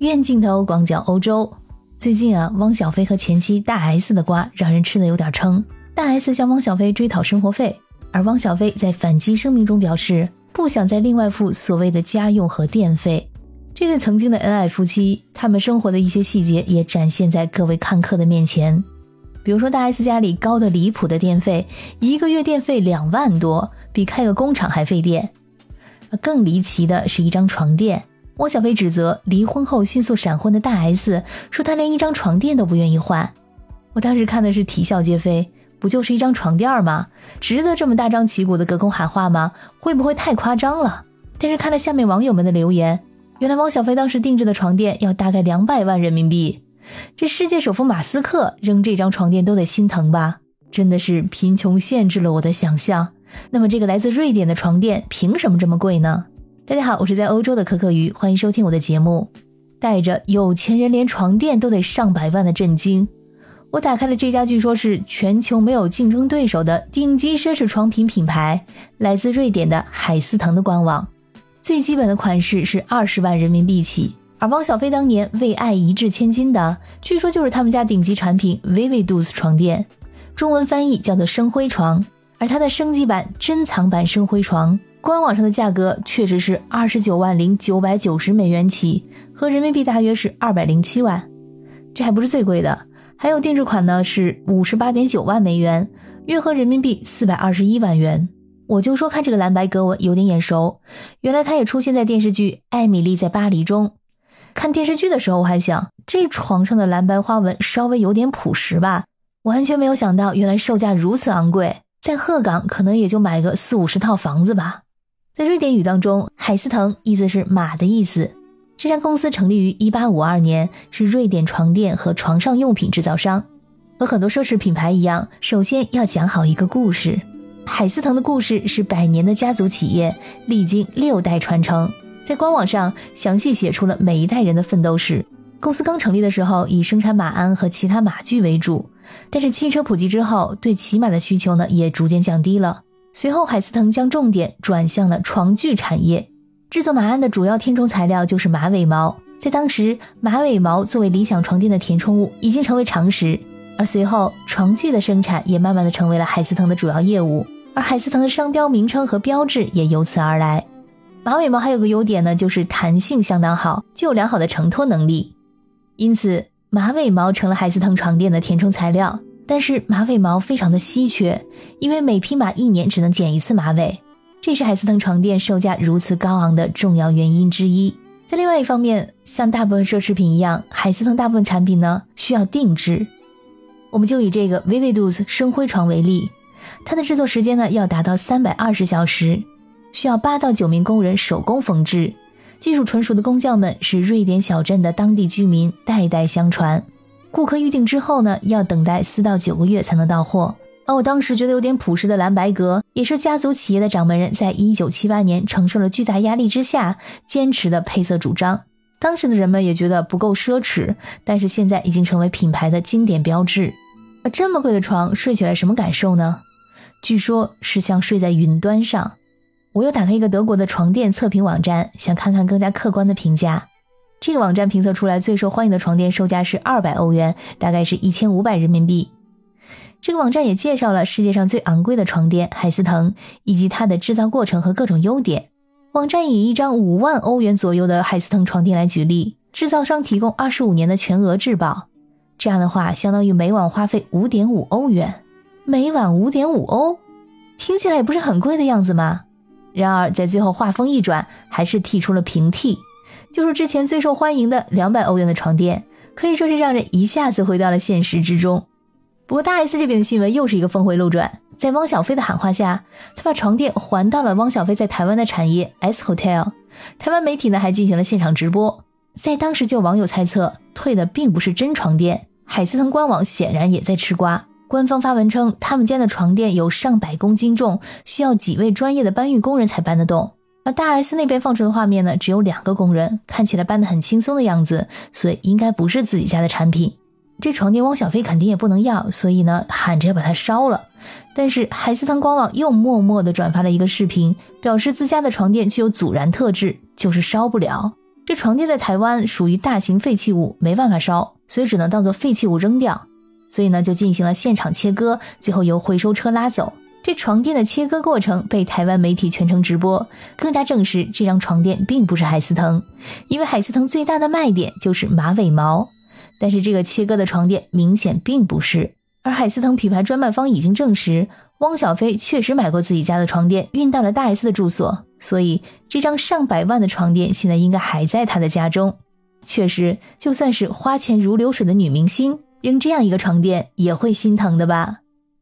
院镜头广角欧洲，最近啊，汪小菲和前妻大 S 的瓜让人吃的有点撑。大 S 向汪小菲追讨生活费，而汪小菲在反击声明中表示，不想再另外付所谓的家用和电费。这对曾经的恩爱夫妻，他们生活的一些细节也展现在各位看客的面前。比如说，大 S 家里高的离谱的电费，一个月电费两万多，比开个工厂还费电。更离奇的是一张床垫。汪小菲指责离婚后迅速闪婚的大 S，说他连一张床垫都不愿意换。我当时看的是啼笑皆非，不就是一张床垫吗？值得这么大张旗鼓的隔空喊话吗？会不会太夸张了？但是看了下面网友们的留言，原来汪小菲当时定制的床垫要大概两百万人民币。这世界首富马斯克扔这张床垫都得心疼吧？真的是贫穷限制了我的想象。那么这个来自瑞典的床垫凭什么这么贵呢？大家好，我是在欧洲的可可鱼，欢迎收听我的节目。带着有钱人连床垫都得上百万的震惊，我打开了这家据说是全球没有竞争对手的顶级奢侈床品品牌，来自瑞典的海思腾的官网。最基本的款式是二十万人民币起，而汪小菲当年为爱一掷千金的，据说就是他们家顶级产品 Vividus 床垫，中文翻译叫做生辉床，而它的升级版珍藏版生辉床。官网上的价格确实是二十九万零九百九十美元起，和人民币大约是二百零七万。这还不是最贵的，还有定制款呢，是五十八点九万美元，约合人民币四百二十一万元。我就说看这个蓝白格纹有点眼熟，原来它也出现在电视剧《艾米丽在巴黎》中。看电视剧的时候我还想，这床上的蓝白花纹稍微有点朴实吧，完全没有想到原来售价如此昂贵，在鹤岗可能也就买个四五十套房子吧。在瑞典语当中，海思腾意思是马的意思。这家公司成立于一八五二年，是瑞典床垫和床上用品制造商。和很多奢侈品牌一样，首先要讲好一个故事。海思腾的故事是百年的家族企业，历经六代传承。在官网上详细写出了每一代人的奋斗史。公司刚成立的时候，以生产马鞍和其他马具为主，但是汽车普及之后，对骑马的需求呢也逐渐降低了。随后，海思腾将重点转向了床具产业。制作马鞍的主要填充材料就是马尾毛。在当时，马尾毛作为理想床垫的填充物已经成为常识。而随后，床具的生产也慢慢的成为了海思腾的主要业务。而海思腾的商标名称和标志也由此而来。马尾毛还有个优点呢，就是弹性相当好，具有良好的承托能力。因此，马尾毛成了海思腾床垫的填充材料。但是马尾毛非常的稀缺，因为每匹马一年只能剪一次马尾，这是海思腾床垫售价如此高昂的重要原因之一。在另外一方面，像大部分奢侈品一样，海思腾大部分产品呢需要定制。我们就以这个 Vividus 生辉床为例，它的制作时间呢要达到三百二十小时，需要八到九名工人手工缝制，技术纯熟的工匠们是瑞典小镇的当地居民，代代相传。顾客预定之后呢，要等待四到九个月才能到货。而我当时觉得有点朴实的蓝白格，也是家族企业的掌门人在一九七八年承受了巨大压力之下坚持的配色主张。当时的人们也觉得不够奢侈，但是现在已经成为品牌的经典标志。而这么贵的床，睡起来什么感受呢？据说是像睡在云端上。我又打开一个德国的床垫测评网站，想看看更加客观的评价。这个网站评测出来最受欢迎的床垫售价是二百欧元，大概是一千五百人民币。这个网站也介绍了世界上最昂贵的床垫海思腾以及它的制造过程和各种优点。网站以一张五万欧元左右的海思腾床垫来举例，制造商提供二十五年的全额质保，这样的话相当于每晚花费五点五欧元，每晚五点五欧，听起来也不是很贵的样子嘛。然而在最后话锋一转，还是剔出了平替。就是之前最受欢迎的两百欧元的床垫，可以说是让人一下子回到了现实之中。不过大 S 这边的新闻又是一个峰回路转，在汪小菲的喊话下，他把床垫还到了汪小菲在台湾的产业 S Hotel。台湾媒体呢还进行了现场直播，在当时就有网友猜测退的并不是真床垫，海思腾官网显然也在吃瓜。官方发文称，他们家的床垫有上百公斤重，需要几位专业的搬运工人才搬得动。而大 S 那边放出的画面呢，只有两个工人，看起来搬得很轻松的样子，所以应该不是自己家的产品。这床垫汪小菲肯定也不能要，所以呢喊着要把它烧了。但是海思腾官网又默默地转发了一个视频，表示自家的床垫具有阻燃特质，就是烧不了。这床垫在台湾属于大型废弃物，没办法烧，所以只能当做废弃物扔掉。所以呢，就进行了现场切割，最后由回收车拉走。这床垫的切割过程被台湾媒体全程直播，更加证实这张床垫并不是海思腾，因为海思腾最大的卖点就是马尾毛，但是这个切割的床垫明显并不是。而海思腾品牌专卖方已经证实，汪小菲确实买过自己家的床垫，运到了大 S 的住所，所以这张上百万的床垫现在应该还在他的家中。确实，就算是花钱如流水的女明星，扔这样一个床垫也会心疼的吧。